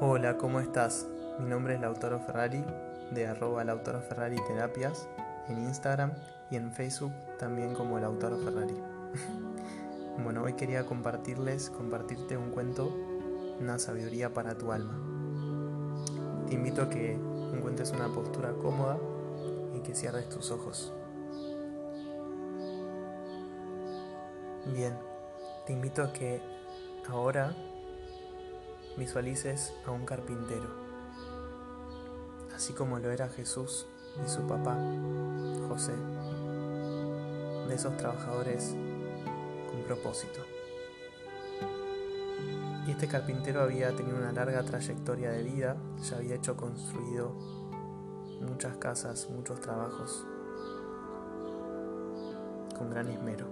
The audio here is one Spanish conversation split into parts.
Hola, ¿cómo estás? Mi nombre es Lautaro Ferrari de arroba Lautaro Ferrari Terapias en Instagram y en Facebook también como Lautaro Ferrari. bueno, hoy quería compartirles, compartirte un cuento, una sabiduría para tu alma. Te invito a que encuentres una postura cómoda y que cierres tus ojos. Bien, te invito a que ahora visualices a un carpintero, así como lo era Jesús y su papá, José, de esos trabajadores con propósito. Y este carpintero había tenido una larga trayectoria de vida, ya había hecho construido muchas casas, muchos trabajos, con gran esmero.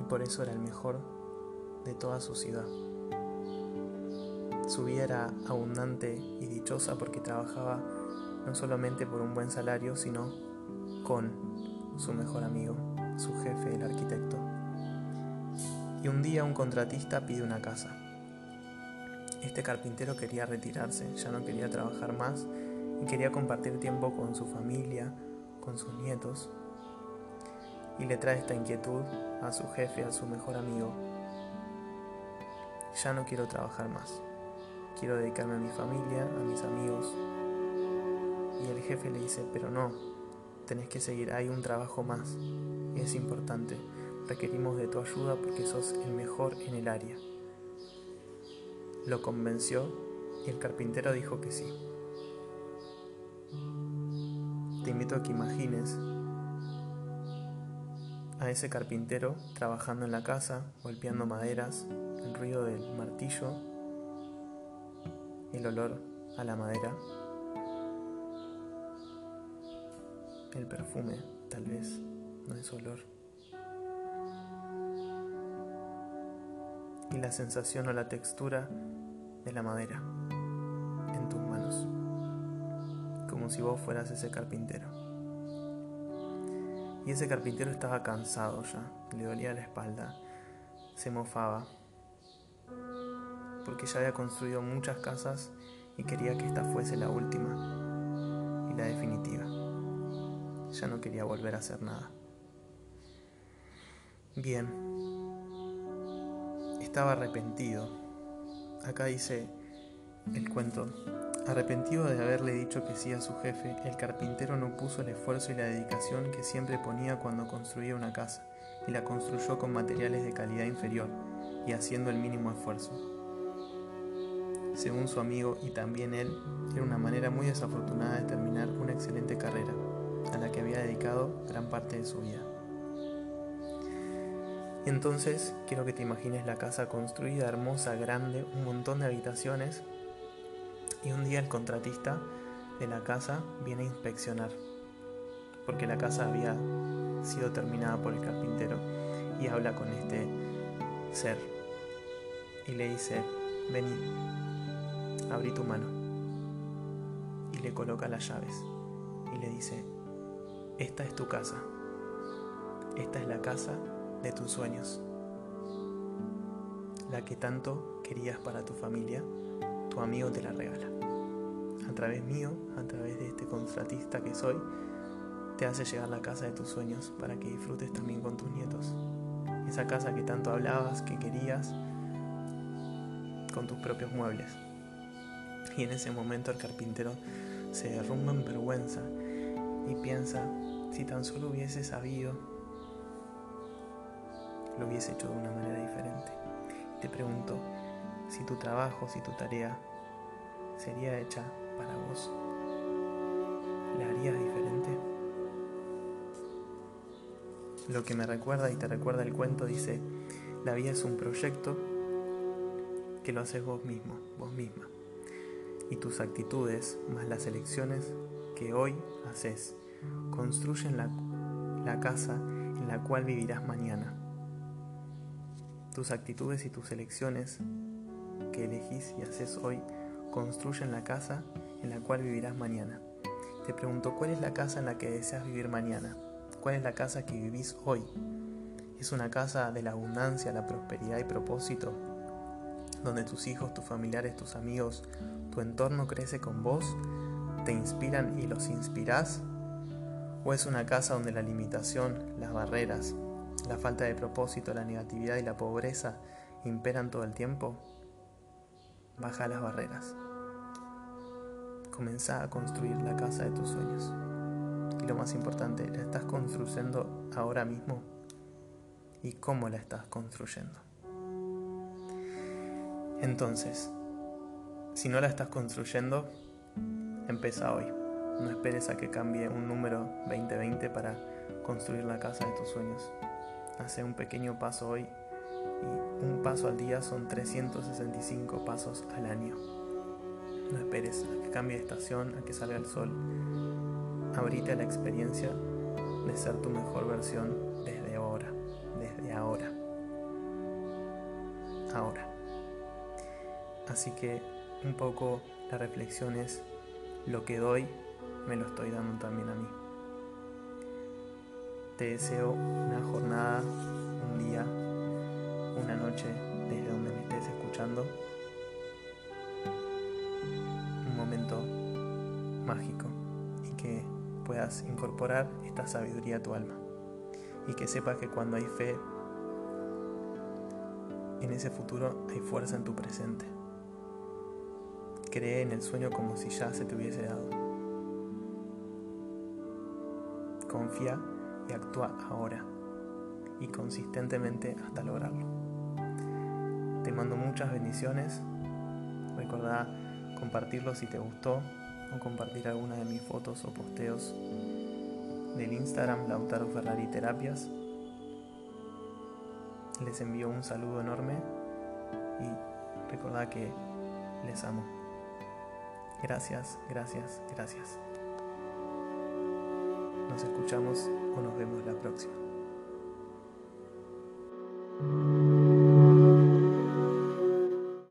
Y por eso era el mejor de toda su ciudad. Su vida era abundante y dichosa porque trabajaba no solamente por un buen salario, sino con su mejor amigo, su jefe, el arquitecto. Y un día un contratista pide una casa. Este carpintero quería retirarse, ya no quería trabajar más y quería compartir tiempo con su familia, con sus nietos. Y le trae esta inquietud a su jefe, a su mejor amigo. Ya no quiero trabajar más quiero dedicarme a mi familia, a mis amigos. Y el jefe le dice, pero no, tenés que seguir, hay un trabajo más, es importante, requerimos de tu ayuda porque sos el mejor en el área. Lo convenció y el carpintero dijo que sí. Te invito a que imagines a ese carpintero trabajando en la casa, golpeando maderas, el ruido del martillo el olor a la madera, el perfume, tal vez, no es olor, y la sensación o la textura de la madera en tus manos, como si vos fueras ese carpintero. Y ese carpintero estaba cansado ya, le dolía la espalda, se mofaba, porque ya había construido muchas casas y quería que esta fuese la última y la definitiva. Ya no quería volver a hacer nada. Bien, estaba arrepentido. Acá dice el cuento. Arrepentido de haberle dicho que sí a su jefe, el carpintero no puso el esfuerzo y la dedicación que siempre ponía cuando construía una casa, y la construyó con materiales de calidad inferior, y haciendo el mínimo esfuerzo según su amigo y también él, era una manera muy desafortunada de terminar una excelente carrera, a la que había dedicado gran parte de su vida. Entonces quiero que te imagines la casa construida, hermosa, grande, un montón de habitaciones, y un día el contratista de la casa viene a inspeccionar, porque la casa había sido terminada por el carpintero, y habla con este ser, y le dice, vení, abrí tu mano. Y le coloca las llaves y le dice, esta es tu casa. Esta es la casa de tus sueños. La que tanto querías para tu familia, tu amigo te la regala. A través mío, a través de este contratista que soy, te hace llegar la casa de tus sueños para que disfrutes también con tus nietos. Esa casa que tanto hablabas, que querías, con tus propios muebles. Y en ese momento el carpintero se derrumba en vergüenza y piensa, si tan solo hubiese sabido, lo hubiese hecho de una manera diferente. te pregunto, si tu trabajo, si tu tarea sería hecha para vos, ¿la harías diferente? Lo que me recuerda y te recuerda el cuento dice, la vida es un proyecto que lo haces vos mismo, vos misma y tus actitudes, más las elecciones que hoy haces, construyen la, la casa en la cual vivirás mañana. Tus actitudes y tus elecciones que elegís y haces hoy construyen la casa en la cual vivirás mañana. Te pregunto, ¿cuál es la casa en la que deseas vivir mañana? ¿Cuál es la casa que vivís hoy? ¿Es una casa de la abundancia, la prosperidad y propósito? Donde tus hijos, tus familiares, tus amigos, tu entorno crece con vos, te inspiran y los inspirás? ¿O es una casa donde la limitación, las barreras, la falta de propósito, la negatividad y la pobreza imperan todo el tiempo? Baja las barreras. Comenzá a construir la casa de tus sueños. Y lo más importante, ¿la estás construyendo ahora mismo? ¿Y cómo la estás construyendo? Entonces, si no la estás construyendo, empieza hoy. No esperes a que cambie un número 2020 para construir la casa de tus sueños. Hace un pequeño paso hoy y un paso al día son 365 pasos al año. No esperes a que cambie de estación, a que salga el sol. Abrite a la experiencia de ser tu mejor versión desde ahora, desde ahora. Ahora. Así que un poco la reflexión es lo que doy, me lo estoy dando también a mí. Te deseo una jornada, un día, una noche desde donde me estés escuchando. Un momento mágico y que puedas incorporar esta sabiduría a tu alma. Y que sepas que cuando hay fe en ese futuro hay fuerza en tu presente. Cree en el sueño como si ya se te hubiese dado. Confía y actúa ahora y consistentemente hasta lograrlo. Te mando muchas bendiciones. Recordá compartirlo si te gustó o compartir alguna de mis fotos o posteos del Instagram Lautaro Ferrari Terapias. Les envío un saludo enorme y recordá que les amo. Gracias, gracias, gracias. Nos escuchamos o nos vemos la próxima.